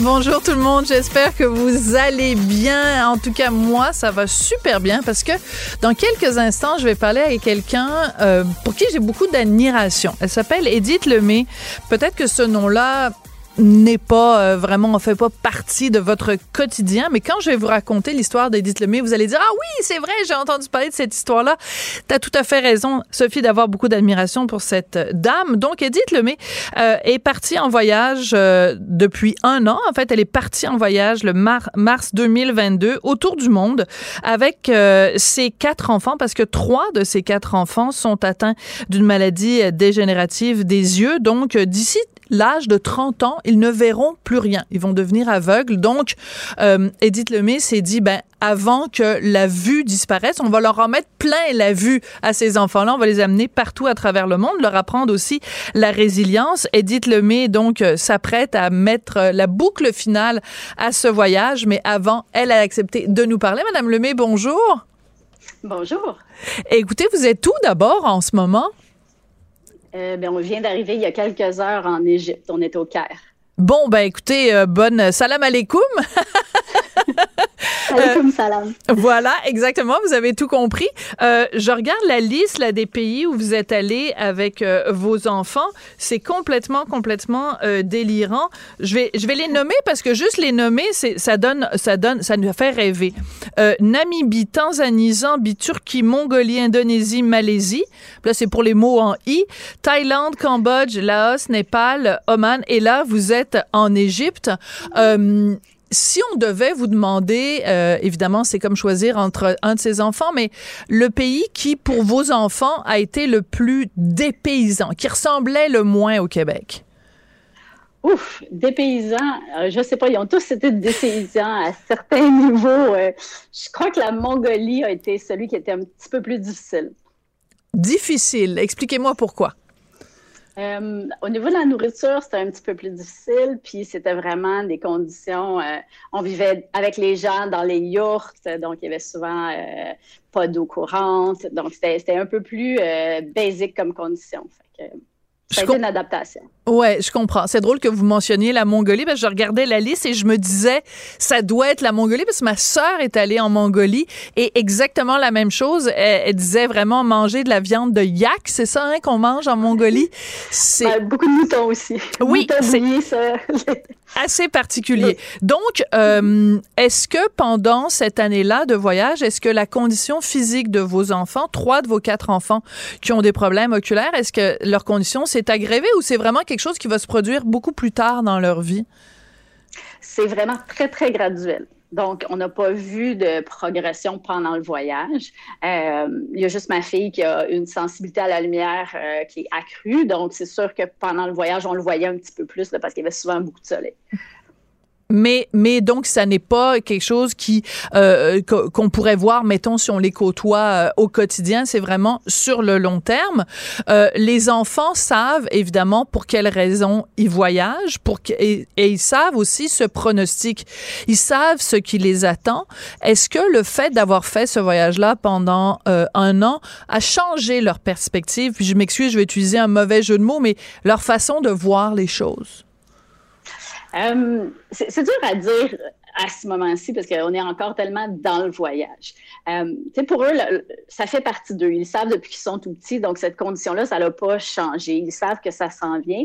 Bonjour tout le monde, j'espère que vous allez bien. En tout cas, moi, ça va super bien parce que dans quelques instants, je vais parler avec quelqu'un euh, pour qui j'ai beaucoup d'admiration. Elle s'appelle Edith Lemay. Peut-être que ce nom-là n'est pas euh, vraiment, on fait pas partie de votre quotidien. Mais quand je vais vous raconter l'histoire d'Edith Lemay, vous allez dire ah oui, c'est vrai, j'ai entendu parler de cette histoire-là. T'as tout à fait raison, Sophie, d'avoir beaucoup d'admiration pour cette dame. Donc Edith Lemay euh, est partie en voyage euh, depuis un an. En fait, elle est partie en voyage le mars 2022 autour du monde avec ses quatre enfants parce que trois de ses quatre enfants sont atteints d'une maladie dégénérative des yeux. Donc d'ici l'âge de 30 ans, ils ne verront plus rien. Ils vont devenir aveugles. Donc, euh, Edith Lemay s'est dit, ben, avant que la vue disparaisse, on va leur en mettre plein la vue à ces enfants-là. On va les amener partout à travers le monde, leur apprendre aussi la résilience. Edith Lemay, donc, euh, s'apprête à mettre euh, la boucle finale à ce voyage. Mais avant, elle a accepté de nous parler. Madame Lemay, bonjour. Bonjour. Écoutez, vous êtes où d'abord en ce moment? Euh, ben, on vient d'arriver il y a quelques heures en Égypte. On est au Caire. Bon, ben écoutez, euh, bonne salam alaikum. Euh, voilà, exactement, vous avez tout compris. Euh, je regarde la liste là, des pays où vous êtes allé avec euh, vos enfants. C'est complètement, complètement euh, délirant. Je vais, je vais les nommer parce que juste les nommer, c'est, ça donne, ça donne, ça nous fait rêver. Namibie, Tanzanie, Zambie, Turquie, Mongolie, Indonésie, Malaisie. Là, c'est pour les mots en i. Thaïlande, Cambodge, Laos, Népal, Oman. Et là, vous êtes en Égypte si on devait vous demander, euh, évidemment, c'est comme choisir entre un de ses enfants, mais le pays qui, pour vos enfants, a été le plus dépaysant, qui ressemblait le moins au Québec? Ouf, dépaysant, euh, je sais pas, ils ont tous été dépaysants à certains niveaux. Euh, je crois que la Mongolie a été celui qui était un petit peu plus difficile. Difficile, expliquez-moi pourquoi. Euh, au niveau de la nourriture, c'était un petit peu plus difficile, puis c'était vraiment des conditions. Euh, on vivait avec les gens dans les yurts, donc il y avait souvent euh, pas d'eau courante, donc c'était un peu plus basique comme condition. Ça une adaptation. Ouais, je comprends. C'est drôle que vous mentionniez la Mongolie parce que je regardais la liste et je me disais ça doit être la Mongolie parce que ma sœur est allée en Mongolie et exactement la même chose. Elle, disait vraiment manger de la viande de yak, c'est ça hein, qu'on mange en Mongolie? C'est ben, beaucoup de moutons aussi. Oui, c'est assez particulier. Donc, euh, est-ce que pendant cette année-là de voyage, est-ce que la condition physique de vos enfants, trois de vos quatre enfants qui ont des problèmes oculaires, est-ce que leur condition s'est aggravée ou c'est vraiment quelque chose qui va se produire beaucoup plus tard dans leur vie? C'est vraiment très, très graduel. Donc, on n'a pas vu de progression pendant le voyage. Euh, il y a juste ma fille qui a une sensibilité à la lumière euh, qui est accrue. Donc, c'est sûr que pendant le voyage, on le voyait un petit peu plus parce qu'il y avait souvent beaucoup de soleil. Mais, mais donc, ça n'est pas quelque chose qui euh, qu'on pourrait voir, mettons, si on les côtoie euh, au quotidien. C'est vraiment sur le long terme. Euh, les enfants savent évidemment pour quelles raisons ils voyagent, pour et, et, ils savent aussi ce pronostic. Ils savent ce qui les attend. Est-ce que le fait d'avoir fait ce voyage-là pendant euh, un an a changé leur perspective? Puis je m'excuse, je vais utiliser un mauvais jeu de mots, mais leur façon de voir les choses. Euh, c'est dur à dire à ce moment-ci parce qu'on est encore tellement dans le voyage. Euh, pour eux, ça fait partie d'eux. Ils savent depuis qu'ils sont tout petits, donc cette condition-là, ça n'a pas changé. Ils savent que ça s'en vient.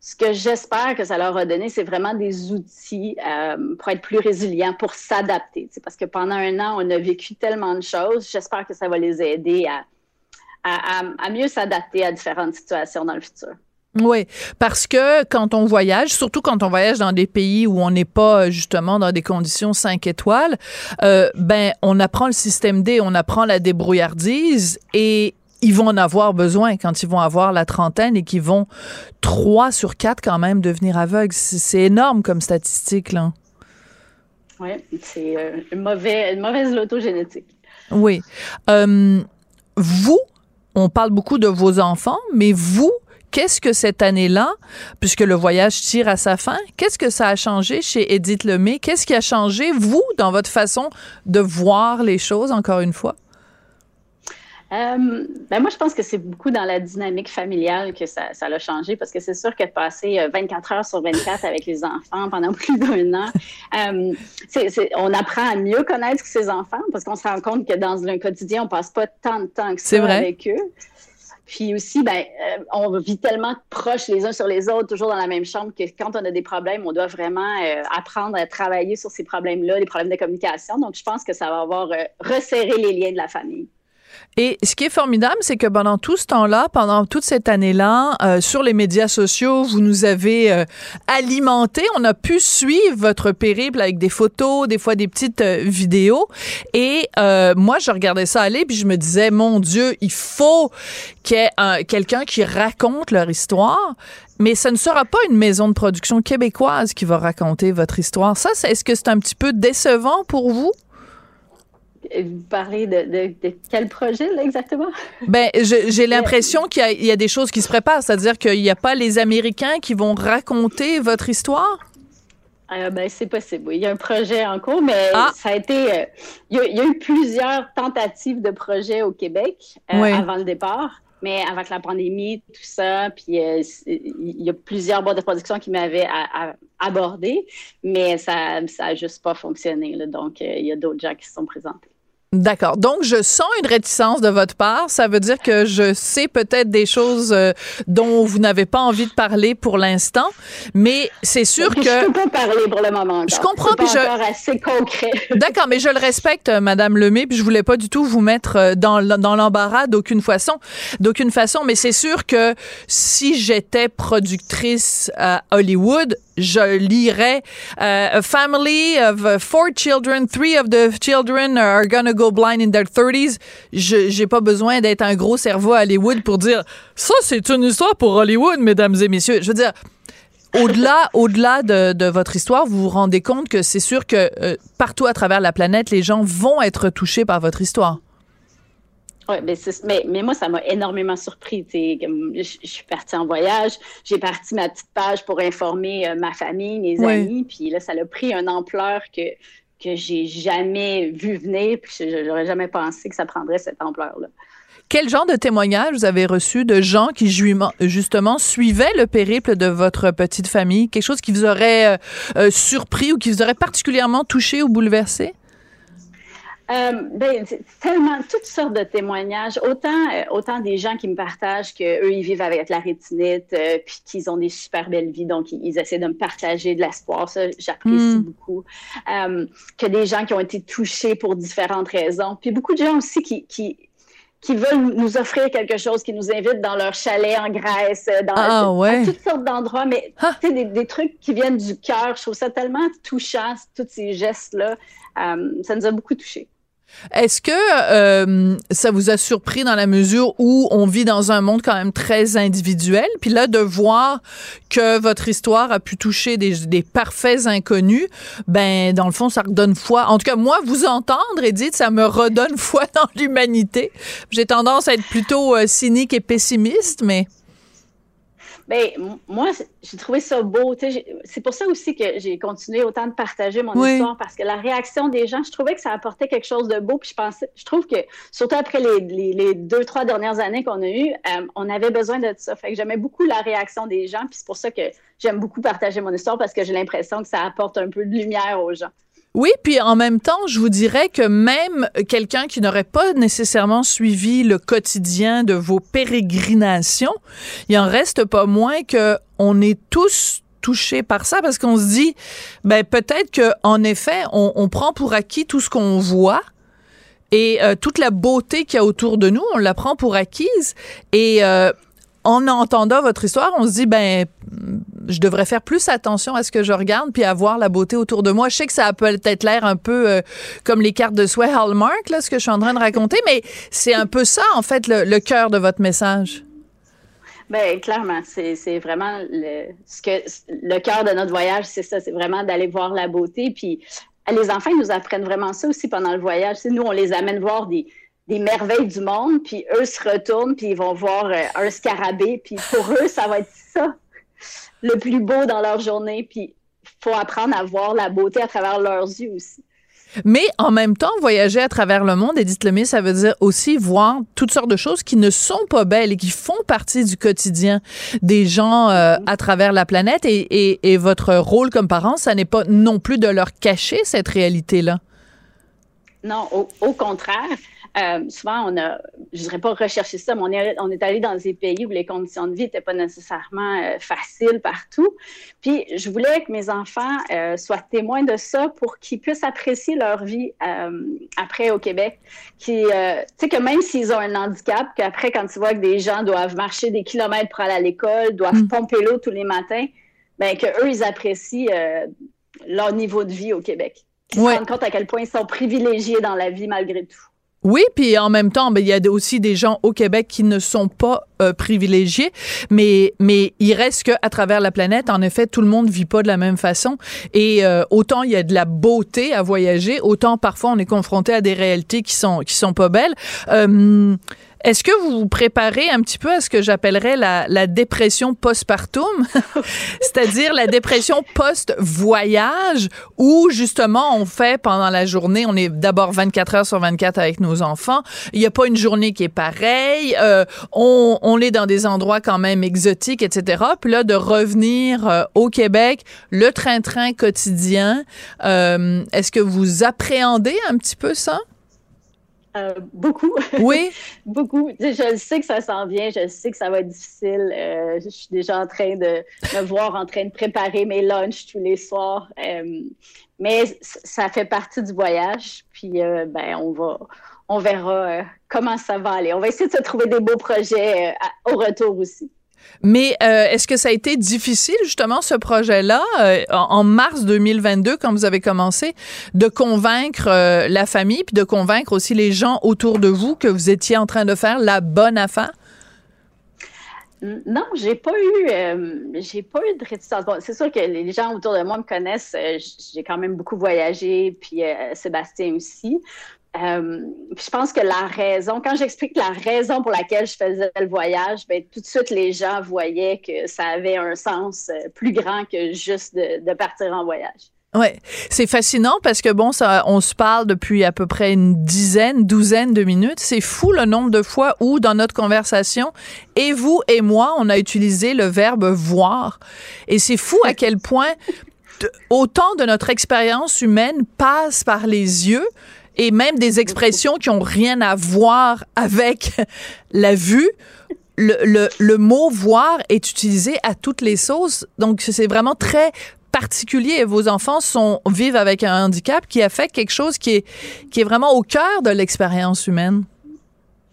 ce que j'espère que ça leur a donné, c'est vraiment des outils euh, pour être plus résilients, pour s'adapter. Parce que pendant un an, on a vécu tellement de choses. J'espère que ça va les aider à, mieux s'adapter à différentes situations dans le futur. Oui, parce que quand on voyage, surtout quand on voyage dans des pays où on n'est pas justement dans des conditions 5 étoiles, euh, ben on apprend le système D, on apprend la débrouillardise et ils vont en avoir besoin quand ils vont avoir la trentaine et qu'ils vont trois sur quatre quand même devenir aveugles. C'est énorme comme statistique, là. Oui, c'est euh, une, mauvaise loto génétique. Oui. Euh, vous, on parle beaucoup de vos enfants, mais vous, qu'est-ce que cette année-là, puisque le voyage tire à sa fin, qu'est-ce que ça a changé chez Edith Lemay? Qu'est-ce qui a changé, vous, dans votre façon de voir les choses, encore une fois? Euh, ben moi, je pense que c'est beaucoup dans la dynamique familiale que ça, ça a changé parce que c'est sûr que de passer 24 euh, heures sur 24 avec les enfants pendant plus d'un an, euh, on apprend à mieux connaître ses enfants parce qu'on se rend compte que dans un quotidien, on passe pas tant de temps que ça avec eux. Puis aussi, ben, on vit tellement proches les uns sur les autres, toujours dans la même chambre, que quand on a des problèmes, on doit vraiment apprendre à travailler sur ces problèmes-là, les problèmes de communication. Donc, je pense que ça va avoir resserré les liens de la famille. Et ce qui est formidable, c'est que pendant tout ce temps-là, pendant toute cette année-là, euh, sur les médias sociaux, vous nous avez euh, alimenté. On a pu suivre votre périple avec des photos, des fois des petites euh, vidéos. Et moi, je regardais ça aller, puis je me disais, mon Dieu, il faut qu'il y ait quelqu'un qui raconte leur histoire. Mais ce ne sera pas une maison de production québécoise qui va raconter votre histoire. Ça, est-ce que c'est un petit peu décevant pour vous? Vous parlez de, quel projet, là, exactement? Ben, j'ai l'impression qu'il y, a des choses qui se préparent, c'est-à-dire qu'il n'y a pas les Américains qui vont raconter votre histoire? Euh, ben, c'est possible, oui. Il y a un projet en cours, mais ah! ça a été. Euh, il, y a, eu plusieurs tentatives de projets au Québec euh, avant le départ, mais avec la pandémie, tout ça, puis il y a plusieurs boîtes de production qui m'avaient abordé, mais ça n'a juste pas fonctionné. donc, il y a d'autres gens qui se sont présentés. D'accord. Donc, je sens une réticence de votre part. Ça veut dire que je sais peut-être des choses euh, dont vous n'avez pas envie de parler pour l'instant, mais c'est sûr que... Je peux pas parler pour le moment. Je comprends. Pas encore assez concret. D'accord, mais je le respecte, euh, Madame Lemay, puis je voulais pas du tout vous mettre euh, dans, dans l'embarras d'aucune façon, d'aucune façon, mais c'est sûr que si j'étais productrice à Hollywood, je lirais a family of four children, three of the children are gonna go blind in their 30s. Je j'ai pas besoin d'être un gros cerveau à Hollywood pour dire ça c'est une histoire pour Hollywood, mesdames et messieurs. Je veux dire au-delà, au-delà de, votre histoire, vous vous rendez compte que c'est sûr que euh, partout à travers la planète, les gens vont être touchés par votre histoire. Oui, mais, mais, moi, ça m'a énormément surpris. Je, je, suis partie en voyage, j'ai parti ma petite page pour informer euh, ma famille, mes amis, puis là, ça a pris une ampleur que, que j'ai jamais vu venir, puis j'aurais jamais pensé que ça prendrait cette ampleur-là. Quel genre de témoignages vous avez reçu de gens qui justement suivaient le périple de votre petite famille? Quelque chose qui vous aurait euh, euh, surpris ou qui vous aurait particulièrement touché ou bouleversé? Euh, ben, tellement toutes sortes de témoignages. Autant, euh, autant des gens qui me partagent qu'eux, ils vivent avec la rétinite, euh, puis qu'ils ont des super belles vies, donc ils, essaient de me partager de l'espoir. Ça, j'apprécie mm. beaucoup. Euh, que des gens qui ont été touchés pour différentes raisons. Puis beaucoup de gens aussi qui, qui, qui veulent nous offrir quelque chose, qui nous invitent dans leur chalet en Grèce, dans ah, ouais. toutes sortes d'endroits, mais ah. des, trucs qui viennent du cœur. Je trouve ça tellement touchant, tous ces gestes-là. ça nous a beaucoup touchés. Est-ce que euh, ça vous a surpris dans la mesure où on vit dans un monde quand même très individuel, puis là de voir que votre histoire a pu toucher des, parfaits inconnus, ben dans le fond ça redonne foi. En tout cas moi vous entendre Edith, ça me redonne foi dans l'humanité. J'ai tendance à être plutôt euh, cynique et pessimiste, mais ben, moi, j'ai trouvé ça beau. C'est pour ça aussi que j'ai continué autant de partager mon histoire, parce que la réaction des gens, je trouvais que ça apportait quelque chose de beau. Puis je pensais, je trouve que, surtout après les, les, deux, trois dernières années qu'on a eues, euh, on avait besoin de ça. Fait que j'aimais beaucoup la réaction des gens. Puis c'est pour ça que j'aime beaucoup partager mon histoire, parce que j'ai l'impression que ça apporte un peu de lumière aux gens. Oui, puis en même temps, je vous dirais que même quelqu'un qui n'aurait pas nécessairement suivi le quotidien de vos pérégrinations, il en reste pas moins que on est tous touchés par ça parce qu'on se dit, ben peut-être que en effet, on, on prend pour acquis tout ce qu'on voit et euh, toute la beauté qu'il y a autour de nous, on la prend pour acquise. Et euh, en entendant votre histoire, on se dit, ben, je devrais faire plus attention à ce que je regarde puis à voir la beauté autour de moi. Je sais que ça a peut-être l'air un peu euh, comme les cartes de souhait Hallmark, là, ce que je suis en train de raconter, mais c'est un peu ça, en fait, le, cœur de votre message. Ben clairement, c'est vraiment le, ce que le cœur de notre voyage, c'est ça, c'est vraiment d'aller voir la beauté. Puis les enfants ils nous apprennent vraiment ça aussi pendant le voyage. nous, on les amène voir des, des merveilles du monde, puis eux se retournent, puis ils vont voir euh, un scarabée, puis pour eux, ça va être ça, le plus beau dans leur journée. Puis faut apprendre à voir la beauté à travers leurs yeux aussi. Mais en même temps, voyager à travers le monde, Edith Lemay, ça veut dire aussi voir toutes sortes de choses qui ne sont pas belles et qui font partie du quotidien des gens euh, à travers la planète. Et, et, et votre rôle comme parent, ça n'est pas non plus de leur cacher cette réalité-là. Non, au, au contraire. Euh, souvent, on a, je dirais pas recherché ça, mais on est, on est allé dans des pays où les conditions de vie n'étaient pas nécessairement euh, faciles partout. Puis, je voulais que mes enfants euh, soient témoins de ça pour qu'ils puissent apprécier leur vie euh, après au Québec. Qui, euh, tu sais, que même s'ils ont un handicap, qu'après, quand tu vois que des gens doivent marcher des kilomètres pour aller à l'école, doivent mm. pomper l'eau tous les matins, ben que eux, ils apprécient leur niveau de vie au Québec. Ils ouais. se rendent compte à quel point ils sont privilégiés dans la vie malgré tout. Oui, puis en même temps, ben, il y a aussi des gens au Québec qui ne sont pas euh, privilégiés, mais mais il reste que à travers la planète, en effet, tout le monde vit pas de la même façon. Et euh, autant il y a de la beauté à voyager, autant parfois on est confronté à des réalités qui sont qui sont pas belles. Euh, est-ce que vous vous préparez un petit peu à ce que j'appellerais la, la dépression postpartum, c'est-à-dire la dépression post-voyage, où justement on fait pendant la journée, on est d'abord 24 heures sur 24 avec nos enfants, il n'y a pas une journée qui est pareille, euh, on, on est dans des endroits quand même exotiques, etc. Puis là, de revenir euh, au Québec, le train-train quotidien, euh, est-ce que vous appréhendez un petit peu ça? Euh, beaucoup. Oui. beaucoup. Je sais que ça s'en vient, je sais que ça va être difficile. Euh, je suis déjà en train de me voir en train de préparer mes lunchs tous les soirs. Euh, mais ça fait partie du voyage. Puis, ben, on va, on verra comment ça va aller. On va essayer de se trouver des beaux projets au retour aussi. Mais euh, est-ce que ça a été difficile, justement, ce projet-là, euh, en mars 2022, quand vous avez commencé, de convaincre euh, la famille, puis de convaincre aussi les gens autour de vous que vous étiez en train de faire la bonne affaire? Non, j'ai pas eu, j'ai pas eu de réticence. C'est sûr que les gens autour de moi me connaissent. J'ai quand même beaucoup voyagé, puis Sébastien aussi. Euh, je pense que la raison, quand j'explique la raison pour laquelle je faisais le voyage, ben, tout de suite, les gens voyaient que ça avait un sens euh, plus grand que juste de, partir en voyage. Ouais, c'est fascinant parce que bon, on se parle depuis à peu près une dizaine, douzaine de minutes. C'est fou le nombre de fois où dans notre conversation, et vous et moi, on a utilisé le verbe voir. Et c'est fou à quel point autant de notre expérience humaine passe par les yeux et même des expressions qui ont rien à voir avec la vue. Le, mot voir est utilisé à toutes les sauces. Donc, c'est vraiment très particulier. Vos enfants vivent avec un handicap qui affecte quelque chose qui est, vraiment au cœur de l'expérience humaine.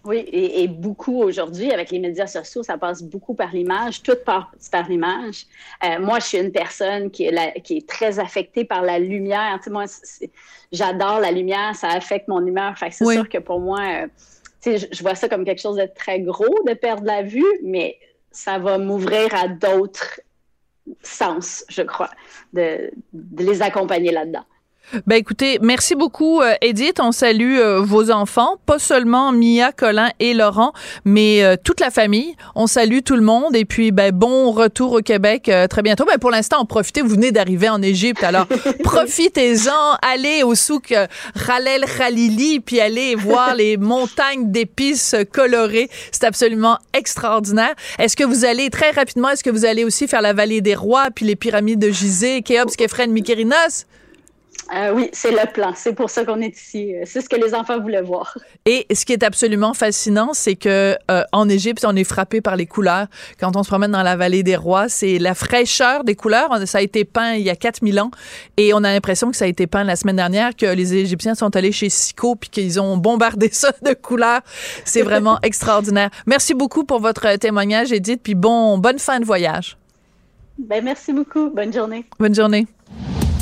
Oui, et, beaucoup aujourd'hui, avec les médias sociaux, ça passe beaucoup par l'image, tout passe par l'image. Euh, moi, je suis une personne qui est, la, qui est très affectée par la lumière. Tu sais, moi, j'adore la lumière, ça affecte mon humeur. Fait que c'est oui. sûr que pour moi, euh, tu sais, je, je vois ça comme quelque chose de très gros de perdre la vue, mais ça va m'ouvrir à d'autres sens, je crois, de, de les accompagner là-dedans. Ben écoutez, merci beaucoup euh, Edith. On salue euh, vos enfants, pas seulement Mia, Colin et Laurent, mais euh, toute la famille. On salue tout le monde et puis ben bon retour au Québec euh, très bientôt. Ben pour l'instant, en profitez. Vous venez d'arriver en Égypte, alors profitez-en. Allez au souk Khalel Khalili puis allez voir les montagnes d'épices colorées. C'est absolument extraordinaire. Est-ce que vous allez très rapidement? Est-ce que vous allez aussi faire la vallée des rois puis les pyramides de Gizeh, Khéops, Képhren, Mykérinos Euh, oui, c'est le plan. C'est pour ça qu'on est ici. C'est ce que les enfants voulaient voir. Et ce qui est absolument fascinant, c'est que euh, en Égypte, on est frappé par les couleurs. Quand on se promène dans la vallée des rois, c'est la fraîcheur des couleurs. Ça a été peint il y a 4000 ans et on a l'impression que ça a été peint la semaine dernière, que les Égyptiens sont allés chez Sico puis qu'ils ont bombardé ça de couleurs. C'est vraiment extraordinaire. Merci beaucoup pour votre témoignage, Edith, puis bon, bonne fin de voyage. Ben, merci beaucoup. Bonne journée. Bonne journée.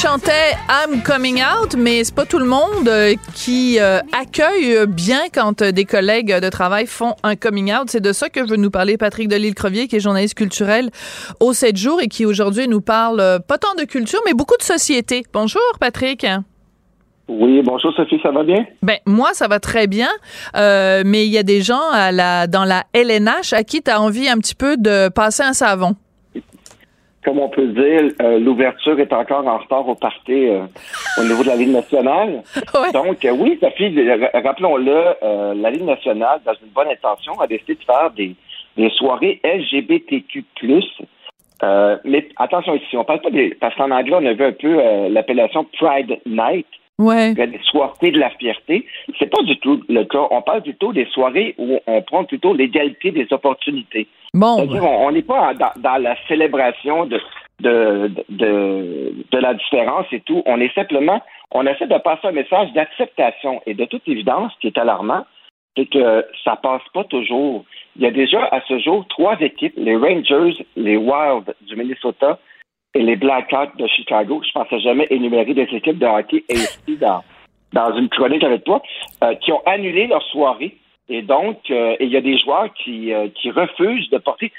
Chantait I'm coming out, mais c'est pas tout le monde euh, qui euh, accueille bien quand euh, des collègues de travail font un coming out. C'est de ça que veut nous parler Patrick Delisle-Crevier, qui est journaliste culturel au 7 jours et qui aujourd'hui nous parle pas tant de culture, mais beaucoup de société. Bonjour, Patrick. Oui, bonjour Sophie, ça va bien? Ben moi ça va très bien, mais il y a des gens à la dans la LNH à qui tu as envie un petit peu de passer un savon comme on peut dire, euh, l'ouverture est encore en retard au parti euh, au niveau de la Ligue nationale. Donc, euh, oui, Sophie, rappelons-le, la Ligue nationale, dans une bonne intention, a décidé de faire des, soirées LGBTQ+. mais attention ici, on parle pas des... Parce qu'en anglais, on a vu un peu l'appellation Pride Night. Ouais. Des soirées de la fierté. C'est pas du tout le cas. On parle plutôt des soirées où on prend plutôt l'égalité des opportunités. Bon. on n'est pas dans, la célébration de, de, de, de, la différence et tout. On est simplement, on essaie de passer un message d'acceptation. Et de toute évidence, ce qui est alarmant, c'est que ça passe pas toujours. Il y a déjà à ce jour trois équipes, les Rangers, les Wild du Minnesota et les Blackhawks de Chicago. Je pensais jamais énumérer des équipes de hockey ici dans, dans une chronique avec toi, euh, qui ont annulé leur soirée. Et donc, euh, il y a des joueurs qui, euh, qui refusent de porter,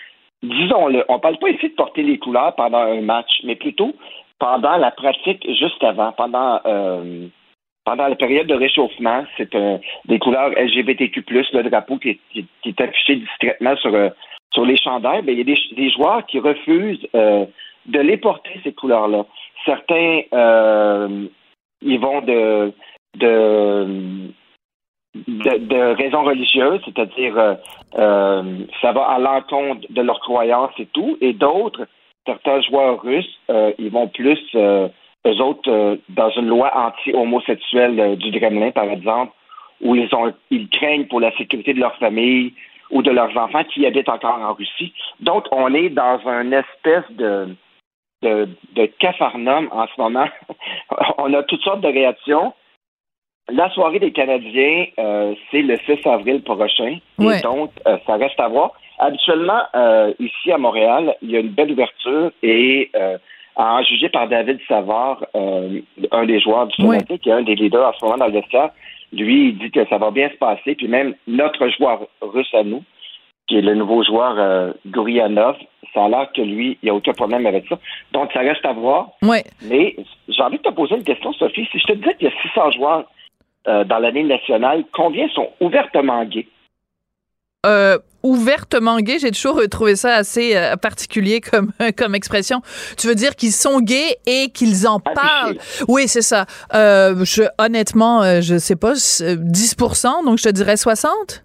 disons-le, on ne parle pas ici de porter les couleurs pendant un match, mais plutôt pendant la pratique juste avant, pendant pendant la période de réchauffement, c'est des couleurs LGBTQ+, le drapeau qui, est affiché discrètement sur, sur les chandails, mais il y a des, des joueurs qui refusent de les porter, ces couleurs-là. Certains, ils vont de, de de, raisons religieuses, c'est-à-dire euh, euh, ça va à l'encontre de leurs croyances et tout, et d'autres, certains joueurs russes, euh, ils vont plus, eux autres, dans une loi anti-homosexuelle du Kremlin, par exemple, où ils ont ils craignent pour la sécurité de leur famille ou de leurs enfants qui habitent encore en Russie. Donc, on est dans une espèce de de, de capharnum en ce moment. on a toutes sortes de réactions. La soirée des Canadiens, euh, c'est le 6 avril prochain. Et donc, euh, ça reste à voir. Habituellement, euh, ici à Montréal, il y a une belle ouverture et à en juger par David Savard, un des joueurs du Canadien, qui est un des leaders en ce moment dans le vestiaire, lui, il dit que ça va bien se passer. Puis même notre joueur russe à nous, qui est le nouveau joueur Gourianov, ça a l'air que lui, il n'y a aucun problème avec ça. Donc, ça reste à voir. Ouais. Mais j'ai envie de te poser une question, Sophie. Si je te disais qu'il y a 600 joueurs euh, dans l'année nationale, combien sont ouvertement gays? Euh, ouvertement gays, j'ai toujours trouvé ça assez euh, particulier comme comme expression. Tu veux dire qu'ils sont gays et qu'ils en parlent? Oui, c'est ça. je, honnêtement, je sais pas, 10%, donc je te dirais 60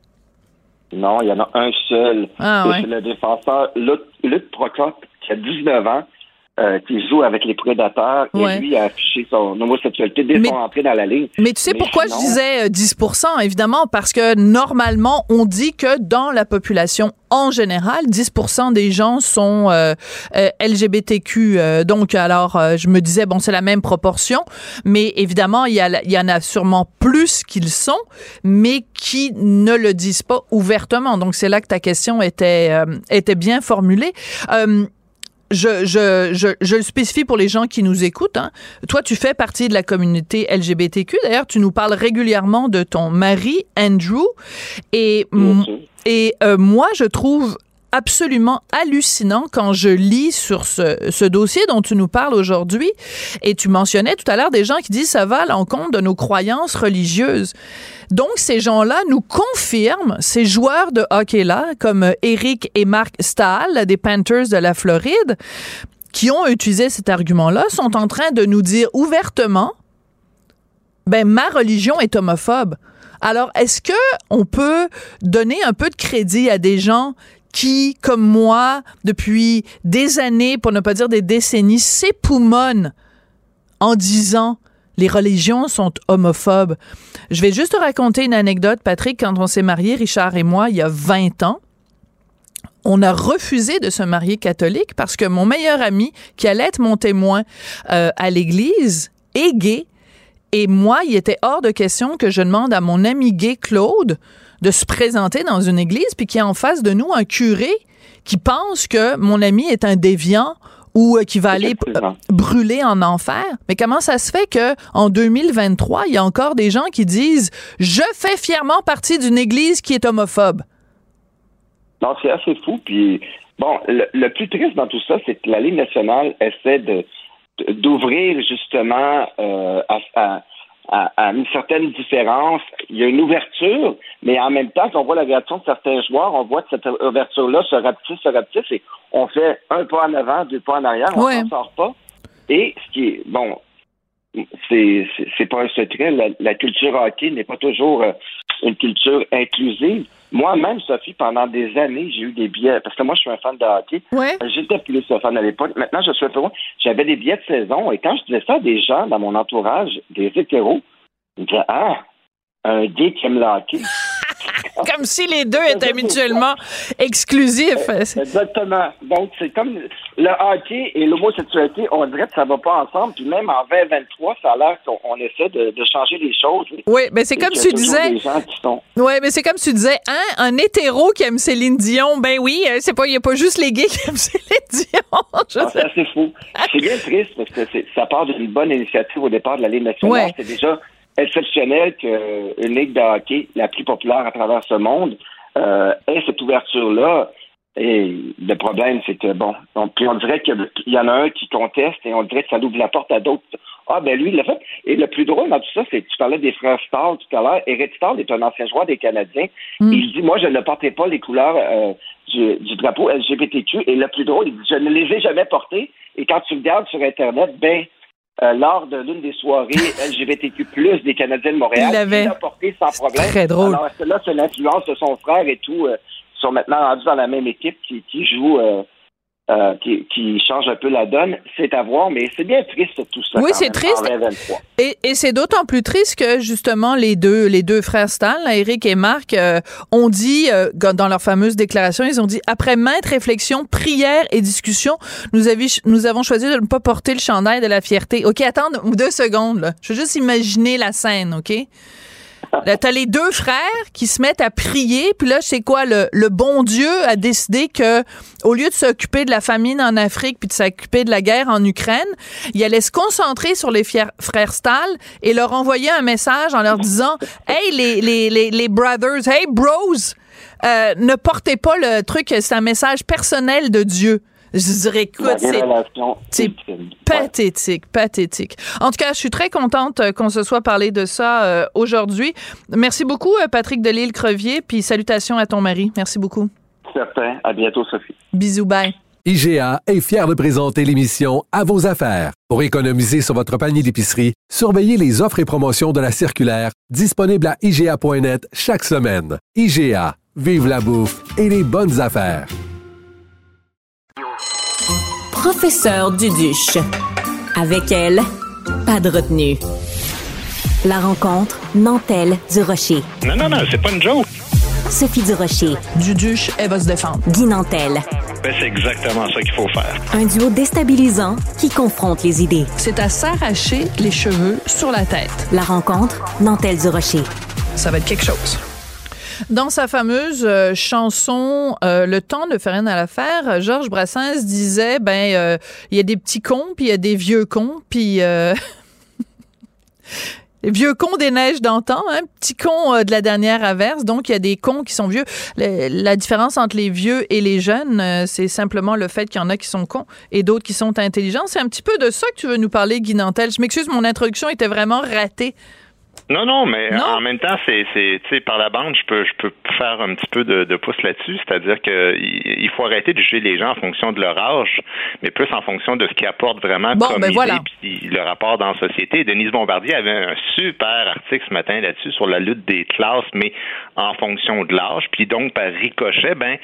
Non, il y en a un seul. Ah, c'est le défenseur Luc, Luc Procope, qui a 19 ans. Euh, qui joue avec les prédateurs et lui a affiché son homosexualité dès son entrée dans la ligne. Mais tu sais pourquoi je disais 10% euh, évidemment? Parce que normalement on dit que dans la population en général 10% des gens sont euh, LGBTQ donc alors je me disais bon c'est la même proportion mais évidemment il y, y en a sûrement plus qu'ils sont mais qui ne le disent pas ouvertement. Donc c'est là que ta question était était bien formulée je, je, je, je, le spécifie pour les gens qui nous écoutent. Hein. Toi, tu fais partie de la communauté LGBTQ. D'ailleurs, tu nous parles régulièrement de ton mari, Andrew. Et, et euh, moi, je trouve absolument hallucinant quand je lis sur ce, dossier dont tu nous parles aujourd'hui. Et tu mentionnais tout à l'heure des gens qui disent ça va à l'encontre de nos croyances religieuses. Donc, ces gens-là nous confirment, ces joueurs de hockey-là, comme Eric et Marc Stahl, des Panthers de la Floride, qui ont utilisé cet argument-là, sont en train de nous dire ouvertement, ben, ma religion est homophobe. Alors, est-ce que on peut donner un peu de crédit à des gens qui, comme moi, depuis des années, pour ne pas dire des décennies, s'époumonnent en disant les religions sont homophobes. Je vais juste te raconter une anecdote, Patrick. Quand on s'est mariés, Richard et moi, il y a 20 ans, on a refusé de se marier catholique parce que mon meilleur ami, qui allait être mon témoin euh, à l'église, est gay. Et moi, il était hors de question que je demande à mon ami gay Claude de se présenter dans une église puis qu'il y a en face de nous un curé qui pense que mon ami est un déviant ou euh, qui va aller brûler en enfer. Mais comment ça se fait que en 2023, il y a encore des gens qui disent je fais fièrement partie d'une église qui est homophobe? Non, c'est assez fou. Puis bon, le, plus triste dans tout ça, c'est que la Ligue nationale essaie de d'ouvrir justement euh, à, à, une certaine différence. Il y a une ouverture, mais en même temps, quand on voit la réaction de certains joueurs, on voit que cette ouverture-là se rapetisse, se rapetisse, et on fait un pas en avant, deux pas en arrière, on ne s'en sort pas. Et ce qui est, bon, c'est, c'est, pas un secret, la, culture hockey n'est pas toujours euh, une culture inclusive. Moi-même, Sophie, pendant des années, j'ai eu des billets, parce que moi, je suis un fan de hockey. J'étais plus fan à l'époque. Maintenant, je suis un peu moins. J'avais des billets de saison, et quand je disais ça à des gens dans mon entourage, des hétéros, ils me disaient, ah, un gay qui aime le hockey. comme si les deux étaient mutuellement exclusifs. Exactement. Donc, c'est comme le hockey et l'homosexualité, on dirait que ça va pas ensemble. Puis même en 2023, ça a l'air qu'on essaie de, changer les choses. Oui, mais c'est comme tu disais. Oui, mais c'est comme tu disais, hein, un hétéro qui aime Céline Dion, ben oui, euh, c'est pas, il n'y a pas juste les gays qui aiment Céline Dion. Ah, c'est assez fou. C'est bien triste parce que ça part d'une bonne initiative au départ de la Ligue nationale. C'est déjà exceptionnel qu'une ligue de hockey, la plus populaire à travers ce monde, euh, ait cette ouverture-là. Et le problème, c'est que, bon, donc, puis on dirait qu'il y en a un qui conteste et on dirait que ça ouvre la porte à d'autres. Ah, ben lui, il l'a fait. Et le plus drôle dans tout ça, c'est que tu parlais des frères Stahl tout à l'heure. Eric Stahl est un ancien joueur des Canadiens. Mm. Il dit, moi, je ne portais pas les couleurs euh, du, du, drapeau LGBTQ. Et le plus drôle, il dit, je ne les ai jamais portés. Et quand tu regardes sur Internet, ben, euh, lors de l'une des soirées LGBTQ+, des Canadiens de Montréal. Il l'avait porté sans problème. Très drôle. Alors, là, c'est l'influence de son frère et tout. Euh, sont maintenant rendus dans la même équipe qui, qui joue euh, euh, qui, change un peu la donne. C'est à voir, mais c'est bien triste tout ça. Oui, c'est triste. Et, et c'est d'autant plus triste que justement les deux, les deux frères Stan, Eric et Marc, euh, ont dit euh, dans leur fameuse déclaration, ils ont dit après maintes réflexions, prières et discussions, nous, nous avons choisi de ne pas porter le chandail de la fierté. Ok, attends deux secondes. Là. Je veux juste imaginer la scène, ok? T'as les deux frères qui se mettent à prier, puis là, c'est quoi? Le, le, bon Dieu a décidé que, au lieu de s'occuper de la famine en Afrique puis de s'occuper de la guerre en Ukraine, il allait se concentrer sur les frères Stahl et leur envoyer un message en leur disant Hey, les, les, les, les brothers, hey, bros, euh, ne portez pas le truc, c'est un message personnel de Dieu. Je dirais, écoute, c'est pathétique, pathétique. En tout cas, je suis très contente euh, qu'on se soit parlé de ça euh, aujourd'hui. Merci beaucoup, euh, Patrick Delisle-Crevier, puis salutations à ton mari. Merci beaucoup. Certain. À bientôt, Sophie. Bisous, bye. IGA est fier de présenter l'émission À vos affaires. Pour économiser sur votre panier d'épicerie, surveillez les offres et promotions de la circulaire disponible à IGA.net chaque semaine. IGA, vive la bouffe et les bonnes affaires professeur Duduche. Avec elle, pas de retenue. La rencontre Nantel du Rocher. Non, non, non, c'est pas une joke. Sophie du Rocher. Duduche, elle va se défendre. Guy Nantel. Ben, c'est exactement ça qu'il faut faire. Un duo déstabilisant qui confronte les idées. C'est à s'arracher les cheveux sur la tête. La rencontre Nantel du Rocher. Ça va être quelque chose. Dans sa fameuse euh, chanson euh, Le temps ne fait rien à l'affaire, Georges Brassens disait ben euh, il y a des petits cons puis il y a des vieux cons puis les vieux cons des neiges d'antan, hein, petit con de la dernière averse. Donc, il y a des cons qui sont vieux. la différence entre les vieux et les jeunes, c'est simplement le fait qu'il y en a qui sont cons et d'autres qui sont intelligents. C'est un petit peu de ça que tu veux nous parler, Guy Nantel. Je m'excuse, mon introduction était vraiment ratée. Non, non, mais en même temps, c'est, c'est, tu sais, par la bande, je peux, je peux faire un petit peu de, de pouce là-dessus, c'est-à-dire que il faut arrêter de juger les gens en fonction de leur âge, mais plus en fonction de ce qu'ils apportent vraiment comme ben idée, puis le rapport dans la société. Denise Bombardier avait un super article ce matin là-dessus sur la lutte des classes, mais en fonction de l'âge, puis donc par ricochet, ben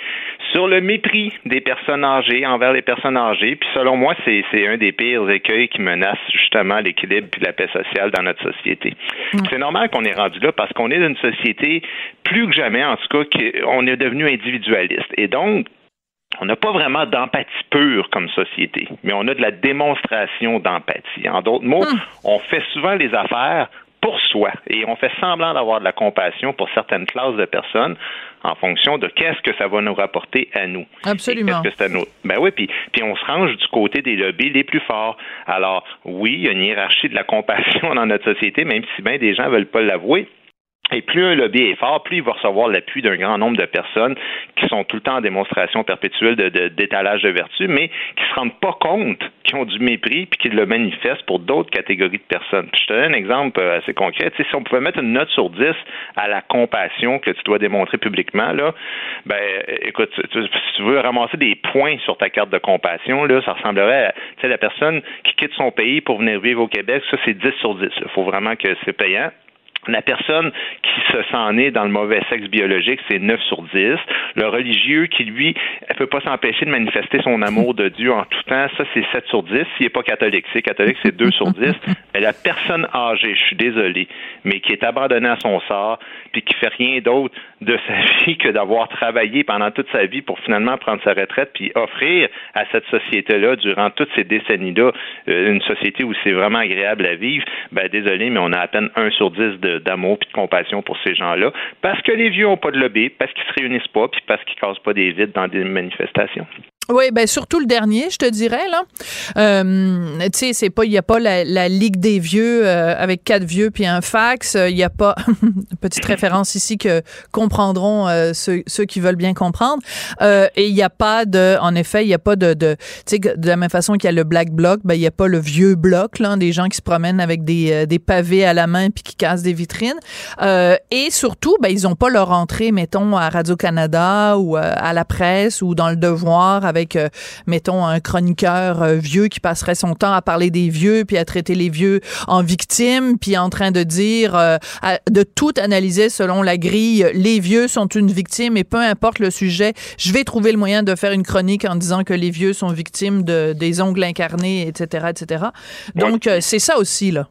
sur le mépris des personnes âgées envers les personnes âgées, puis selon moi, c'est, c'est un des pires écueils qui menacent justement l'équilibre et la paix sociale dans notre société. C'est normal qu'on est rendu là parce qu'on est dans une société, plus que jamais, en tout cas, qu'on est devenu individualiste. Et donc, on n'a pas vraiment d'empathie pure comme société, mais on a de la démonstration d'empathie. En d'autres mots, hmm. on fait souvent les affaires pour soi et on fait semblant d'avoir de la compassion pour certaines classes de personnes en fonction de qu'est-ce que ça va nous rapporter à nous. Absolument. Qu'est-ce que c'est Ben oui, puis, puis on se range du côté des lobbies les plus forts. Alors oui, il y a une hiérarchie de la compassion dans notre société, même si bien des gens veulent pas l'avouer. Et plus un lobby est fort, plus il va recevoir l'appui d'un grand nombre de personnes qui sont tout le temps en démonstration perpétuelle d'étalage de, de, vertu, mais qui se rendent pas compte qu'ils ont du mépris puis qui le manifestent pour d'autres catégories de personnes. je te donne un exemple euh, assez concret. si on pouvait mettre une note sur 10 à la compassion que tu dois démontrer publiquement, là, ben, écoute, si tu veux ramasser des points sur ta carte de compassion, là, ça ressemblerait à la personne qui quitte son pays pour venir vivre au Québec, ça c'est 10 sur 10. Il faut vraiment que c'est payant. La personne qui se sent née dans le mauvais sexe biologique, c'est 9 sur 10. Le religieux qui, lui, ne peut pas s'empêcher de manifester son amour de Dieu en tout temps, ça, c'est 7 sur 10. S'il n'est pas catholique, c'est catholique, c'est 2 sur 10. Mais la personne âgée, je suis désolé, mais qui est abandonnée à son sort, puis qui fait rien d'autre de sa vie que d'avoir travaillé pendant toute sa vie pour finalement prendre sa retraite, puis offrir à cette société-là, durant toutes ces décennies-là, euh, une société où c'est vraiment agréable à vivre, ben désolé, mais on a à peine 1 sur 10 de d'amour et de compassion pour ces gens-là, parce que les vieux n'ont pas de lobby, parce qu'ils se réunissent pas, puis parce qu'ils cassent pas des vides dans des manifestations. Oui, ben surtout le dernier, je te dirais là. Euh, tu sais, c'est pas, il y a pas la, ligue des vieux euh, avec quatre vieux puis un fax. Il y a pas petite référence ici que comprendront euh, ceux, ceux, qui veulent bien comprendre. et il n'y a pas de, en effet, il y a pas de, de tu sais, de la même façon qu'il y a le black bloc, ben il y a pas le vieux bloc là, des gens qui se promènent avec des, des pavés à la main puis qui cassent des vitrines. et surtout, ben ils ont pas leur entrée, mettons à Radio Canada ou à la presse ou dans le Devoir avec, euh, mettons, un chroniqueur euh, vieux qui passerait son temps à parler des vieux, puis à traiter les vieux en victimes, puis en train de dire, euh, de tout analyser selon la grille, les vieux sont une victime et peu importe le sujet, je vais trouver le moyen de faire une chronique en disant que les vieux sont victimes de, des ongles incarnés, etc., etc. Donc, c'est ça aussi, là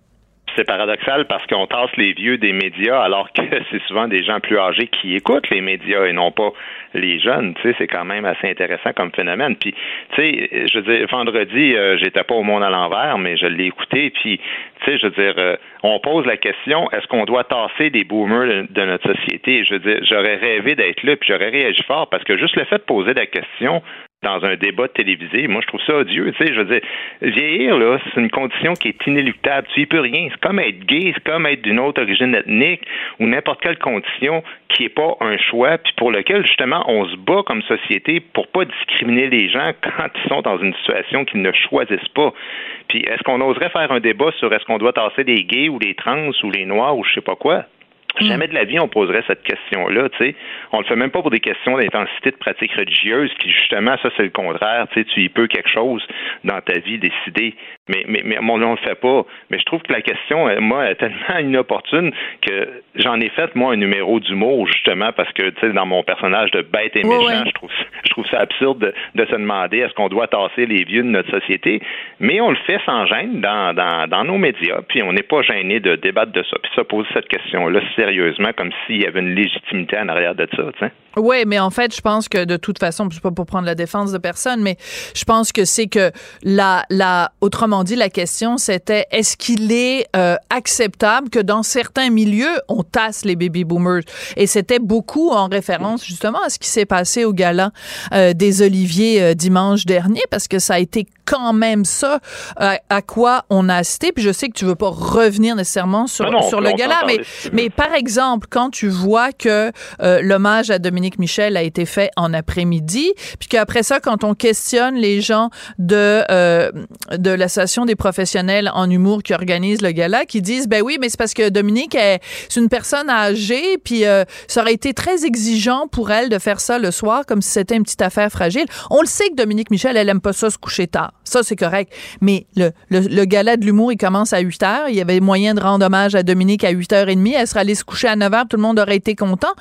c'est paradoxal parce qu'on tasse les vieux des médias alors que c'est souvent des gens plus âgés qui écoutent les médias et non pas les jeunes. Tu sais, c'est quand même assez intéressant comme phénomène. Puis, tu sais, je veux dire, vendredi, euh, j'étais pas au monde à l'envers, mais je l'ai écouté. Puis, tu sais, je veux dire, euh, on pose la question est-ce qu'on doit tasser des boomers de, de, notre société? Je veux dire, j'aurais rêvé d'être là, puis j'aurais réagi fort parce que juste le fait de poser la question, dans un débat télévisé. Moi, je trouve ça odieux. Tu sais, je veux dire, vieillir, là, c'est une condition qui est inéluctable. Tu y peux rien. C'est comme être gay, c'est comme être d'une autre origine ethnique ou n'importe quelle condition qui n'est pas un choix, puis pour lequel, justement, on se bat comme société pour pas discriminer les gens quand ils sont dans une situation qu'ils ne choisissent pas. Puis, est-ce qu'on oserait faire un débat sur est-ce qu'on doit tasser les gays ou les trans ou les noirs ou je sais pas quoi? Jamais de la vie on poserait cette question-là, tu sais. On le fait même pas pour des questions d'intensité de pratique religieuse, puis justement, ça c'est le contraire, tu sais, tu y peux quelque chose dans ta vie décider. Mais, mais, mais on ne le fait pas. Mais je trouve que la question, euh, moi, est tellement inopportune que j'en ai fait, moi, un numéro d'humour, justement, parce que, tu sais, dans mon personnage de bête et méchant, je, trouve, je trouve ça absurde de, de se demander est-ce qu'on doit tasser les vieux de notre société. Mais on le fait sans gêne dans, dans, dans nos médias, puis on n'est pas gêné de débattre de ça. Puis ça pose cette question-là sérieusement, comme s'il y avait une légitimité en arrière de ça, tu sais. Oui, mais en fait, je pense que de toute façon, c'est pas pour prendre la défense de personne, mais je pense que c'est que la, la, autrement dit, la question c'était est-ce qu'il est euh, acceptable que dans certains milieux on tasse les baby boomers? Et c'était beaucoup en référence justement à ce qui s'est passé au gala euh, des Oliviers euh, dimanche dernier, parce que ça a été quand même ça à quoi on a assisté. Puis je sais que tu veux pas revenir nécessairement sur, sur le gala, mais, mais par exemple, quand tu vois que l'hommage à Dominique Michel a été fait en après-midi, puis qu'après ça, quand on questionne les gens de de des professionnels en humour qui organise le gala, qui disent ben oui, mais c'est parce que Dominique est une personne âgée, puis euh, ça aurait été très exigeant pour elle de faire ça le soir, comme si c'était une petite affaire fragile. On le sait que Dominique Michel, elle aime pas ça se coucher tard. Ça, c'est correct. Mais le, le, gala de l'humour, il commence à 8 heures. Il y avait moyen de rendre hommage à Dominique à 8h30. Elle serait allée se coucher à 9 heures. Tout le monde aurait été content.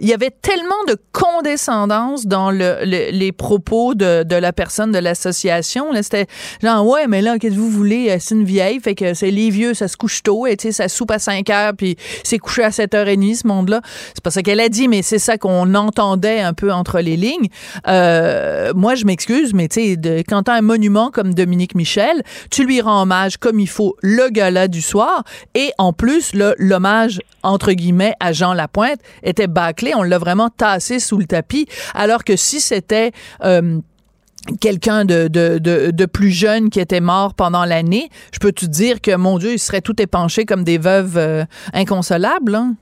Il y avait tellement de condescendance dans le, les propos de, de la personne de l'association. C'était genre, ouais, mais là, qu'est-ce que vous voulez? C'est une vieille. Fait que c'est les vieux, ça se couche tôt. Et tu sais, ça soupe à 5 heures. Puis c'est couché à 7h30, ce monde-là. C'est pas ça qu'elle a dit, mais c'est ça qu'on entendait un peu entre les lignes. Euh, moi, je m'excuse, mais tu sais, quand t'as un monument comme Dominique Michel, tu lui rends hommage comme il faut le gala du soir et en plus l'hommage entre guillemets à Jean Lapointe était bâclé, on l'a vraiment tassé sous le tapis alors que si c'était euh, quelqu'un de, de, de, plus jeune qui était mort pendant l'année, je peux te dire que, mon Dieu, il serait tout épanché comme des veuves euh, inconsolables. Hein?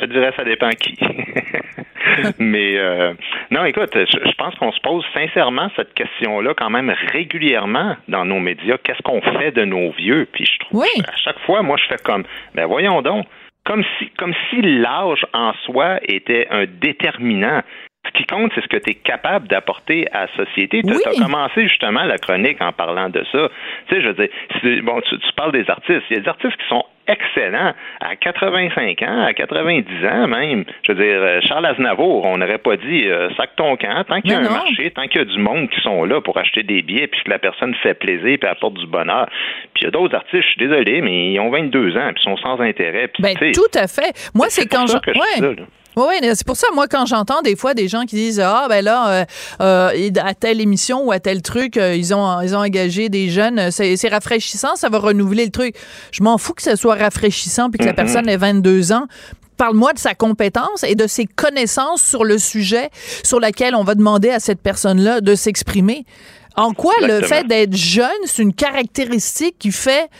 Je dirais, ça dépend qui. Mais euh, non, écoute, je, pense qu'on se pose sincèrement cette question-là quand même régulièrement dans nos médias. Qu'est-ce qu'on fait de nos vieux? Puis je trouve à chaque fois, moi, je fais comme, ben voyons donc, comme si, comme si l'âge en soi était un déterminant. Ce qui compte, c'est ce que tu es capable d'apporter à la société. Tu as commencé justement la chronique en parlant de ça. Tu sais, je veux dire, bon, tu, parles des artistes. Il y a des artistes qui sont excellents à 85 ans, à 90 ans même. Je veux dire, euh, Charles Aznavour, on n'aurait pas dit euh, sac ton camp. Tant qu'il y a un marché, tant qu'il y a du monde qui sont là pour acheter des billets, puis que la personne fait plaisir puis apporte du bonheur. Puis il y a d'autres artistes, je suis désolé, mais ils ont 22 ans puis sont sans intérêt. ben, tout à fait. Moi, c'est quand je... ouais. Oui, c'est pour ça, moi, quand j'entends des fois des gens qui disent Ah, ben là, euh, euh, à telle émission ou à tel truc, euh, ils, ont, ils ont engagé des jeunes, c'est rafraîchissant, ça va renouveler le truc. Je m'en fous que ça soit rafraîchissant puis que la mm-hmm. personne ait 22 ans. Parle-moi de sa compétence et de ses connaissances sur le sujet sur lequel on va demander à cette personne-là de s'exprimer. En quoi le fait d'être jeune, c'est une caractéristique qui fait